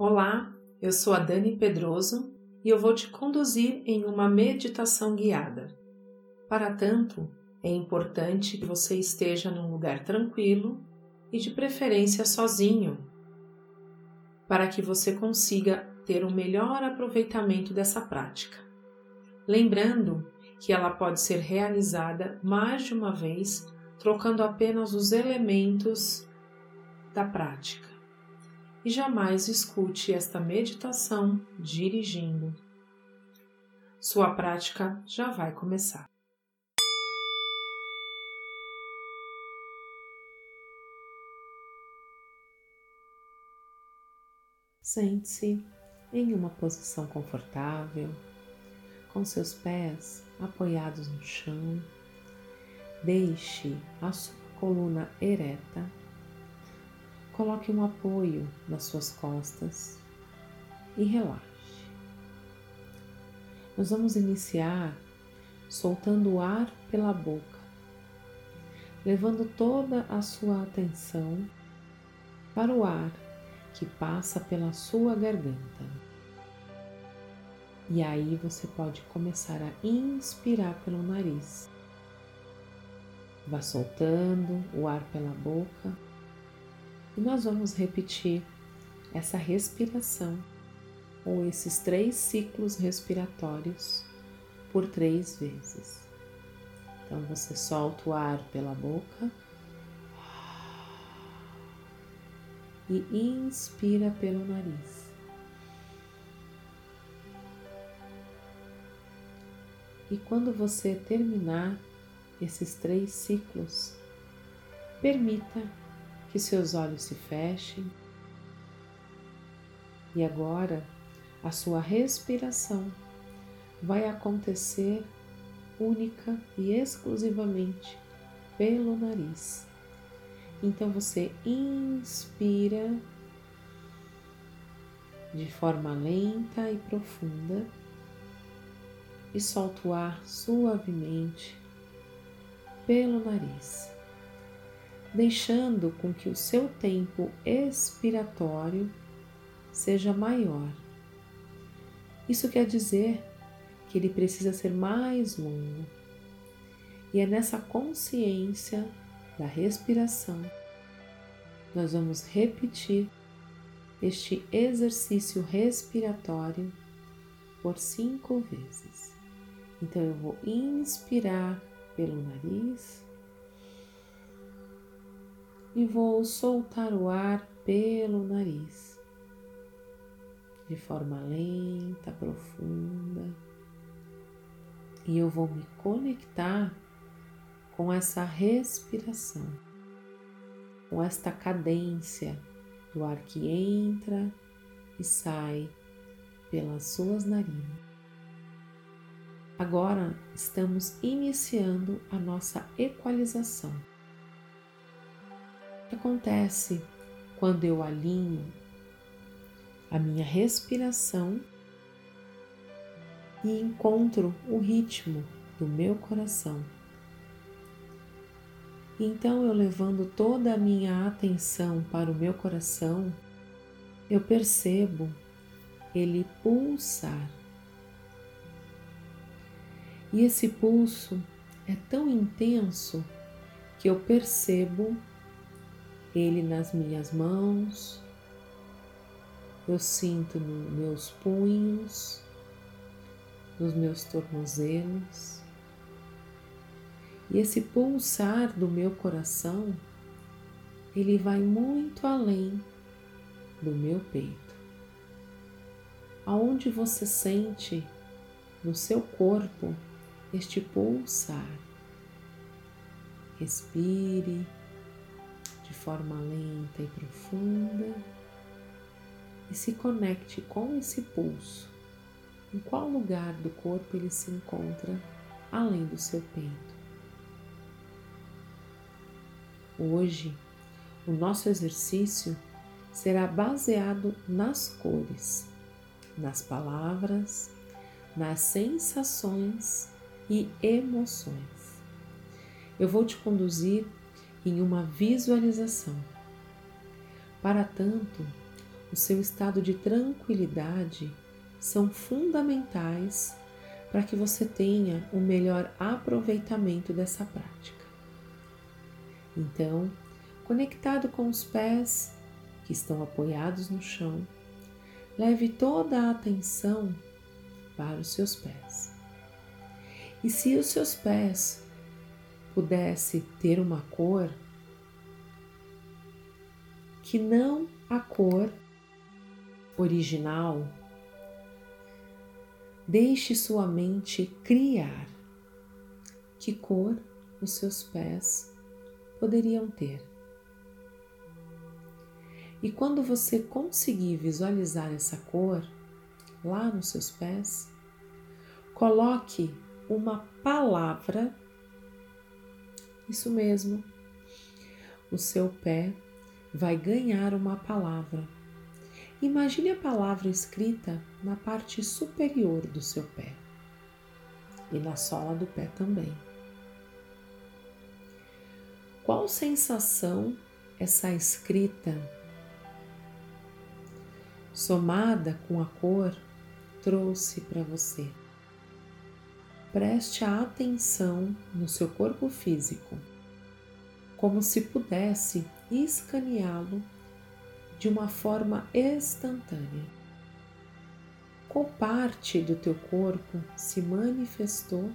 Olá, eu sou a Dani Pedroso e eu vou te conduzir em uma meditação guiada. Para tanto, é importante que você esteja num lugar tranquilo e de preferência sozinho, para que você consiga ter o um melhor aproveitamento dessa prática. Lembrando que ela pode ser realizada mais de uma vez, trocando apenas os elementos da prática e jamais escute esta meditação dirigindo. Sua prática já vai começar. Sente-se em uma posição confortável, com seus pés apoiados no chão. Deixe a sua coluna ereta Coloque um apoio nas suas costas e relaxe. Nós vamos iniciar soltando o ar pela boca, levando toda a sua atenção para o ar que passa pela sua garganta. E aí você pode começar a inspirar pelo nariz. Vá soltando o ar pela boca e nós vamos repetir essa respiração ou esses três ciclos respiratórios por três vezes. Então você solta o ar pela boca e inspira pelo nariz. E quando você terminar esses três ciclos, permita que seus olhos se fechem e agora a sua respiração vai acontecer única e exclusivamente pelo nariz. Então você inspira de forma lenta e profunda e solta o ar suavemente pelo nariz deixando com que o seu tempo expiratório seja maior. Isso quer dizer que ele precisa ser mais longo. E é nessa consciência da respiração nós vamos repetir este exercício respiratório por cinco vezes. Então eu vou inspirar pelo nariz e vou soltar o ar pelo nariz de forma lenta, profunda. E eu vou me conectar com essa respiração, com esta cadência do ar que entra e sai pelas suas narinas. Agora estamos iniciando a nossa equalização que acontece quando eu alinho a minha respiração e encontro o ritmo do meu coração. Então, eu levando toda a minha atenção para o meu coração, eu percebo ele pulsar. E esse pulso é tão intenso que eu percebo ele nas minhas mãos, eu sinto nos meus punhos, nos meus tornozelos. E esse pulsar do meu coração, ele vai muito além do meu peito. Aonde você sente no seu corpo este pulsar. Respire de forma lenta e profunda e se conecte com esse pulso. Em qual lugar do corpo ele se encontra além do seu peito? Hoje, o nosso exercício será baseado nas cores, nas palavras, nas sensações e emoções. Eu vou te conduzir em uma visualização. Para tanto, o seu estado de tranquilidade são fundamentais para que você tenha o melhor aproveitamento dessa prática. Então, conectado com os pés que estão apoiados no chão, leve toda a atenção para os seus pés. E se os seus pés pudesse ter uma cor que não a cor original, deixe sua mente criar que cor os seus pés poderiam ter. E quando você conseguir visualizar essa cor lá nos seus pés, coloque uma palavra, isso mesmo, o seu pé vai ganhar uma palavra. Imagine a palavra escrita na parte superior do seu pé e na sola do pé também. Qual sensação essa escrita, somada com a cor, trouxe para você? Preste atenção no seu corpo físico, como se pudesse escaneá-lo de uma forma instantânea. Qual parte do teu corpo se manifestou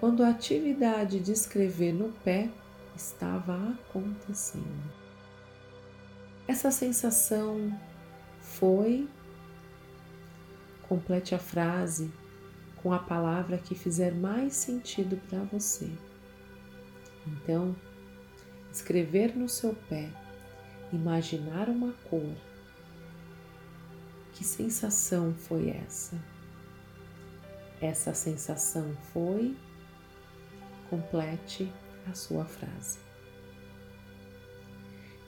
quando a atividade de escrever no pé estava acontecendo. Essa sensação foi. Complete a frase com a palavra que fizer mais sentido para você. Então, escrever no seu pé, imaginar uma cor. Que sensação foi essa? Essa sensação foi. Complete a sua frase.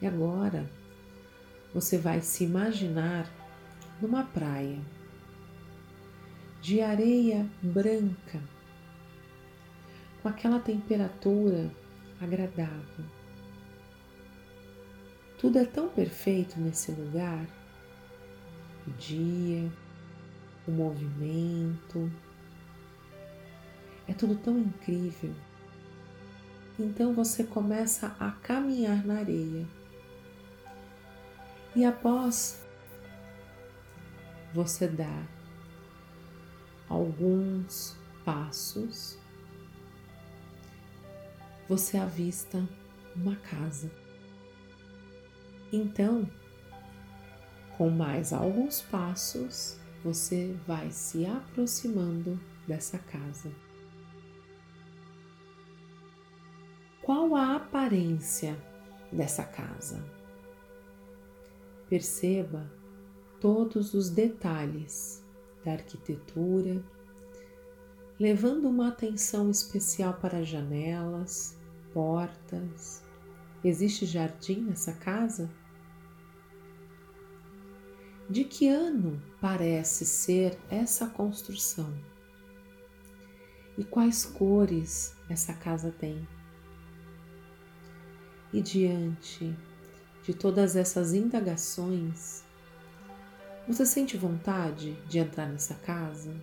E agora você vai se imaginar numa praia de areia branca, com aquela temperatura agradável. Tudo é tão perfeito nesse lugar. O dia, o movimento, é tudo tão incrível. Então você começa a caminhar na areia. E após você dar alguns passos, você avista uma casa. Então, com mais alguns passos, você vai se aproximando dessa casa. Qual a aparência dessa casa? Perceba todos os detalhes da arquitetura, levando uma atenção especial para janelas, portas. Existe jardim nessa casa? De que ano parece ser essa construção? E quais cores essa casa tem? E diante de todas essas indagações, você sente vontade de entrar nessa casa?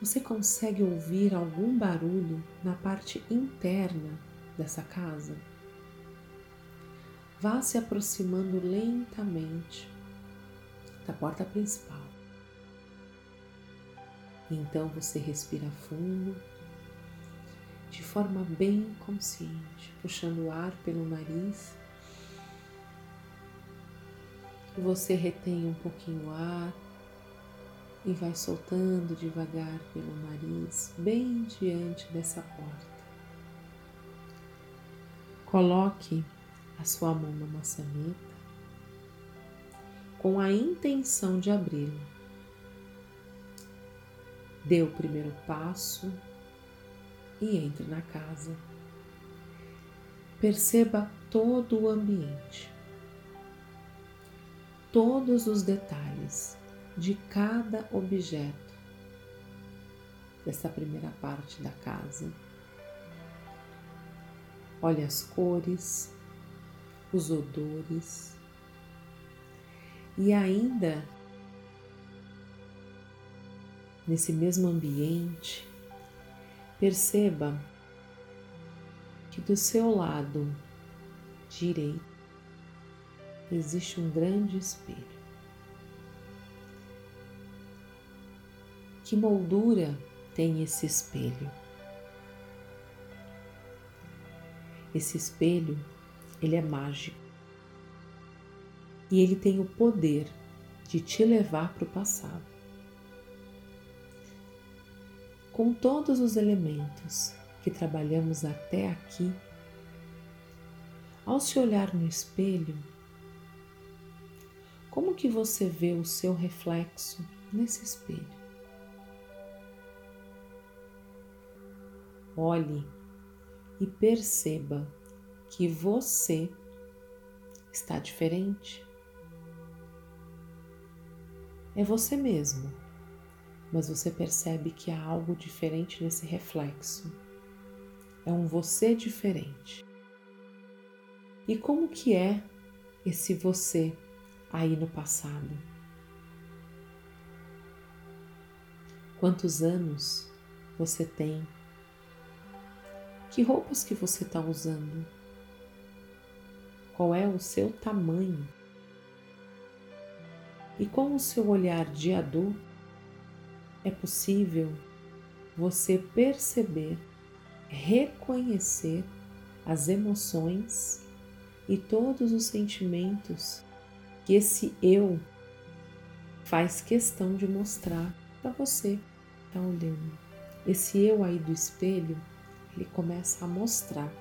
Você consegue ouvir algum barulho na parte interna dessa casa? Vá se aproximando lentamente da porta principal. Então você respira fundo de forma bem consciente, puxando o ar pelo nariz. Você retém um pouquinho o ar e vai soltando devagar pelo nariz, bem diante dessa porta. Coloque a sua mão na maçaneta com a intenção de abri-la. Dê o primeiro passo e entre na casa. Perceba todo o ambiente, todos os detalhes de cada objeto dessa primeira parte da casa. Olhe as cores, os odores e ainda nesse mesmo ambiente, perceba que do seu lado direito existe um grande espelho. Que moldura tem esse espelho? Esse espelho, ele é mágico. E ele tem o poder de te levar para o passado. com todos os elementos que trabalhamos até aqui, ao se olhar no espelho, como que você vê o seu reflexo nesse espelho? Olhe e perceba que você está diferente. É você mesmo mas você percebe que há algo diferente nesse reflexo. É um você diferente. E como que é esse você aí no passado? Quantos anos você tem? Que roupas que você está usando? Qual é o seu tamanho? E com o seu olhar de adulto, é possível você perceber, reconhecer as emoções e todos os sentimentos que esse eu faz questão de mostrar para você está olhando. Esse eu aí do espelho, ele começa a mostrar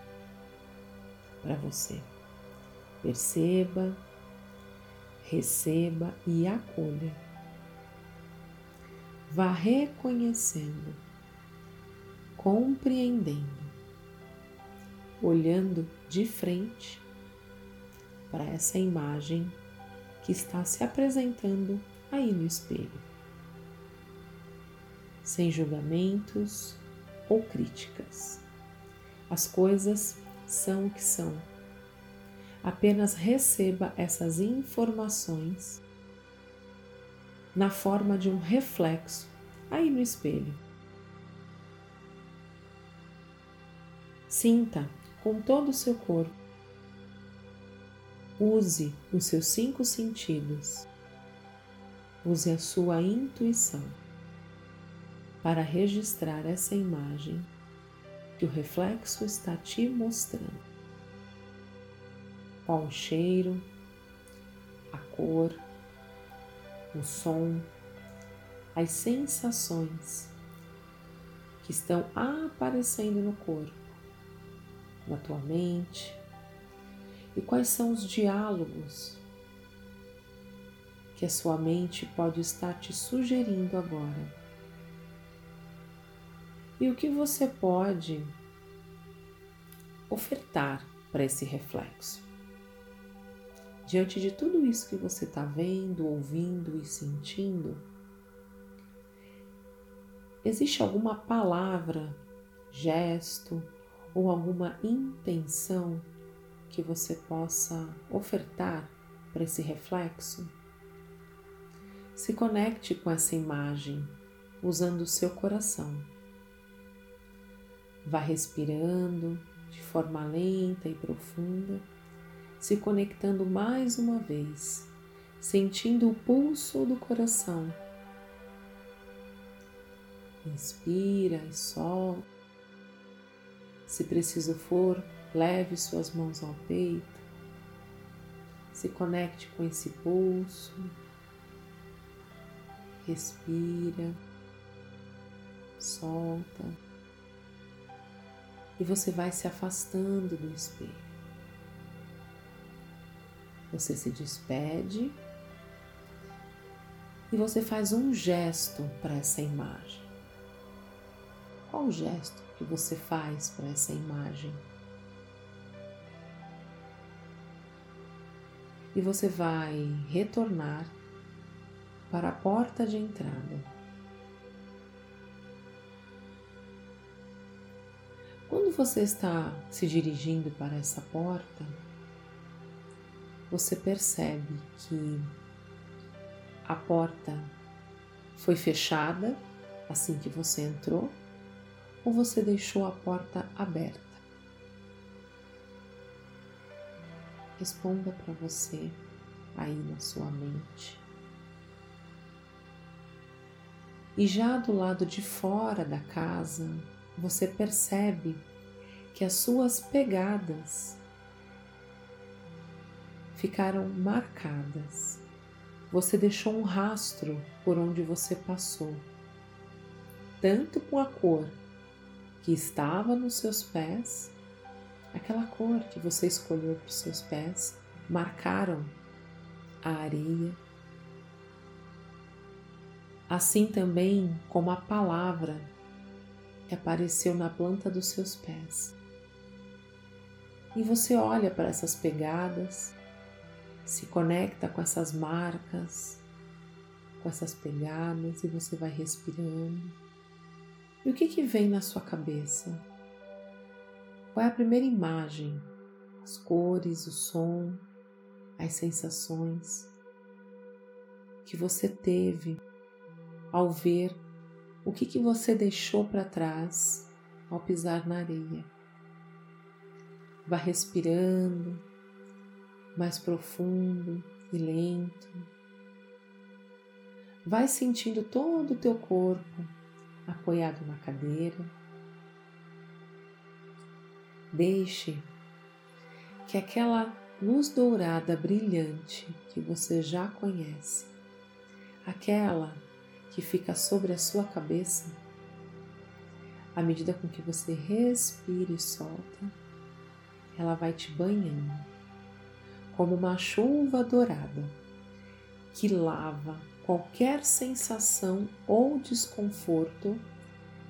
para você. Perceba, receba e acolha vá reconhecendo, compreendendo, olhando de frente para essa imagem que está se apresentando aí no espelho, sem julgamentos ou críticas. As coisas são o que são. Apenas receba essas informações na forma de um reflexo aí no espelho. Sinta com todo o seu corpo. Use os seus cinco sentidos. Use a sua intuição para registrar essa imagem que o reflexo está te mostrando. Qual o cheiro, a cor, o som, as sensações que estão aparecendo no corpo, na tua mente, e quais são os diálogos que a sua mente pode estar te sugerindo agora. E o que você pode ofertar para esse reflexo diante de tudo isso que você está vendo, ouvindo e sentindo, existe alguma palavra, gesto ou alguma intenção que você possa ofertar para esse reflexo? Se conecte com essa imagem usando o seu coração. Vá respirando de forma lenta e profunda se conectando mais uma vez, sentindo o pulso do coração. Inspira e solta. Se preciso for, leve suas mãos ao peito. Se conecte com esse pulso. Respira. Solta. E você vai se afastando do espelho. Você se despede e você faz um gesto para essa imagem. Qual o gesto que você faz para essa imagem? E você vai retornar para a porta de entrada. Quando você está se dirigindo para essa porta, você percebe que a porta foi fechada assim que você entrou ou você deixou a porta aberta? Responda para você aí na sua mente. E já do lado de fora da casa, você percebe que as suas pegadas ficaram marcadas. Você deixou um rastro por onde você passou, tanto com a cor que estava nos seus pés, aquela cor que você escolheu para os seus pés, marcaram a areia. Assim também como a palavra que apareceu na planta dos seus pés. E você olha para essas pegadas se conecta com essas marcas, com essas pegadas e você vai respirando. E o que, que vem na sua cabeça? Qual é a primeira imagem? As cores, o som, as sensações que você teve ao ver o que, que você deixou para trás ao pisar na areia. Vá respirando, mais profundo e lento. Vai sentindo todo o teu corpo apoiado na cadeira. Deixe que aquela luz dourada brilhante que você já conhece, aquela que fica sobre a sua cabeça, à medida com que você respira e solta, ela vai te banhando como uma chuva dourada que lava qualquer sensação ou desconforto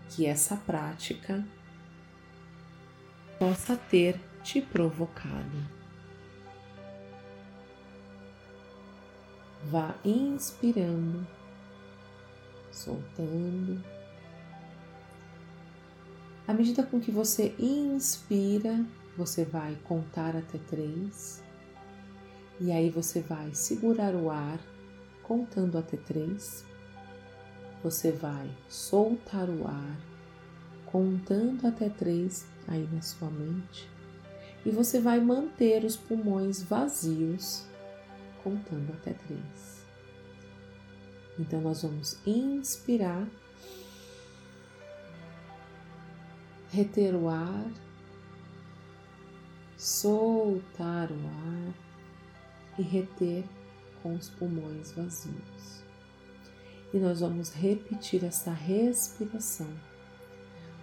que essa prática possa ter te provocado. Vá inspirando, soltando. À medida com que você inspira, você vai contar até três. E aí você vai segurar o ar contando até três. Você vai soltar o ar contando até três aí na sua mente. E você vai manter os pulmões vazios contando até três. Então nós vamos inspirar, reter o ar, soltar o ar e reter com os pulmões vazios. E nós vamos repetir essa respiração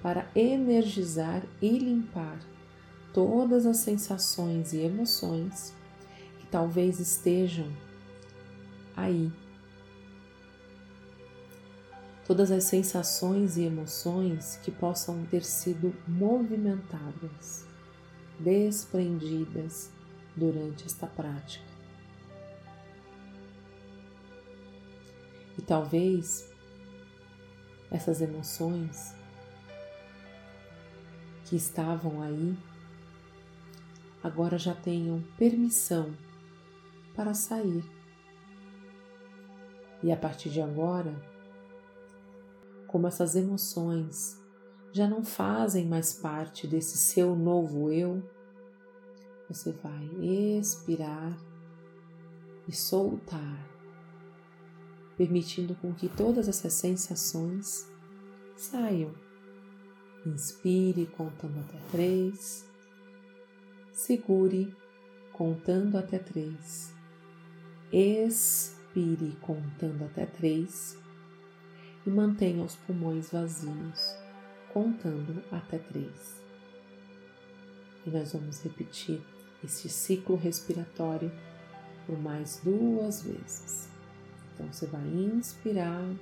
para energizar e limpar todas as sensações e emoções que talvez estejam aí. Todas as sensações e emoções que possam ter sido movimentadas, desprendidas durante esta prática. E talvez essas emoções que estavam aí agora já tenham permissão para sair. E a partir de agora, como essas emoções já não fazem mais parte desse seu novo eu, você vai expirar e soltar permitindo com que todas essas sensações saiam. Inspire contando até três. Segure contando até três. Expire contando até três. E mantenha os pulmões vazios, contando até três. E nós vamos repetir este ciclo respiratório por mais duas vezes. Então você vai inspirar,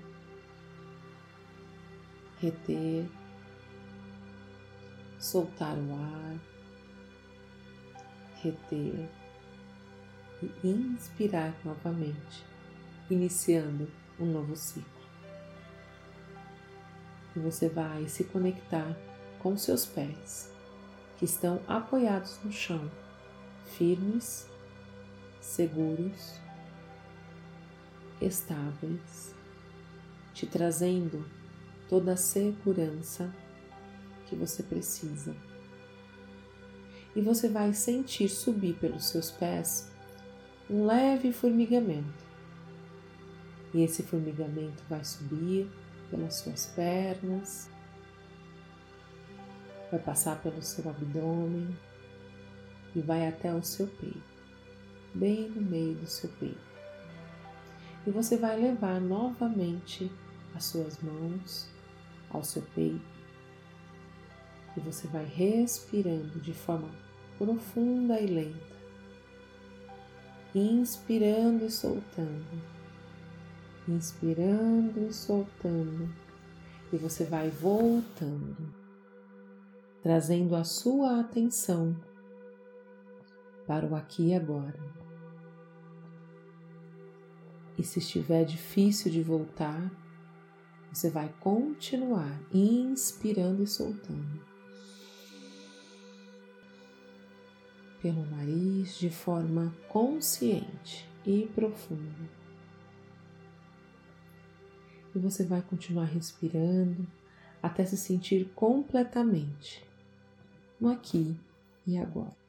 reter, soltar o ar, reter e inspirar novamente, iniciando um novo ciclo. E você vai se conectar com seus pés, que estão apoiados no chão, firmes seguros, estáveis, te trazendo toda a segurança que você precisa. E você vai sentir subir pelos seus pés um leve formigamento. E esse formigamento vai subir pelas suas pernas, vai passar pelo seu abdômen e vai até o seu peito, bem no meio do seu peito. E você vai levar novamente as suas mãos ao seu peito e você vai respirando de forma profunda e lenta, inspirando e soltando, inspirando e soltando, e você vai voltando, trazendo a sua atenção para o aqui e agora. E se estiver difícil de voltar, você vai continuar inspirando e soltando. Pelo nariz de forma consciente e profunda. E você vai continuar respirando até se sentir completamente no aqui e agora.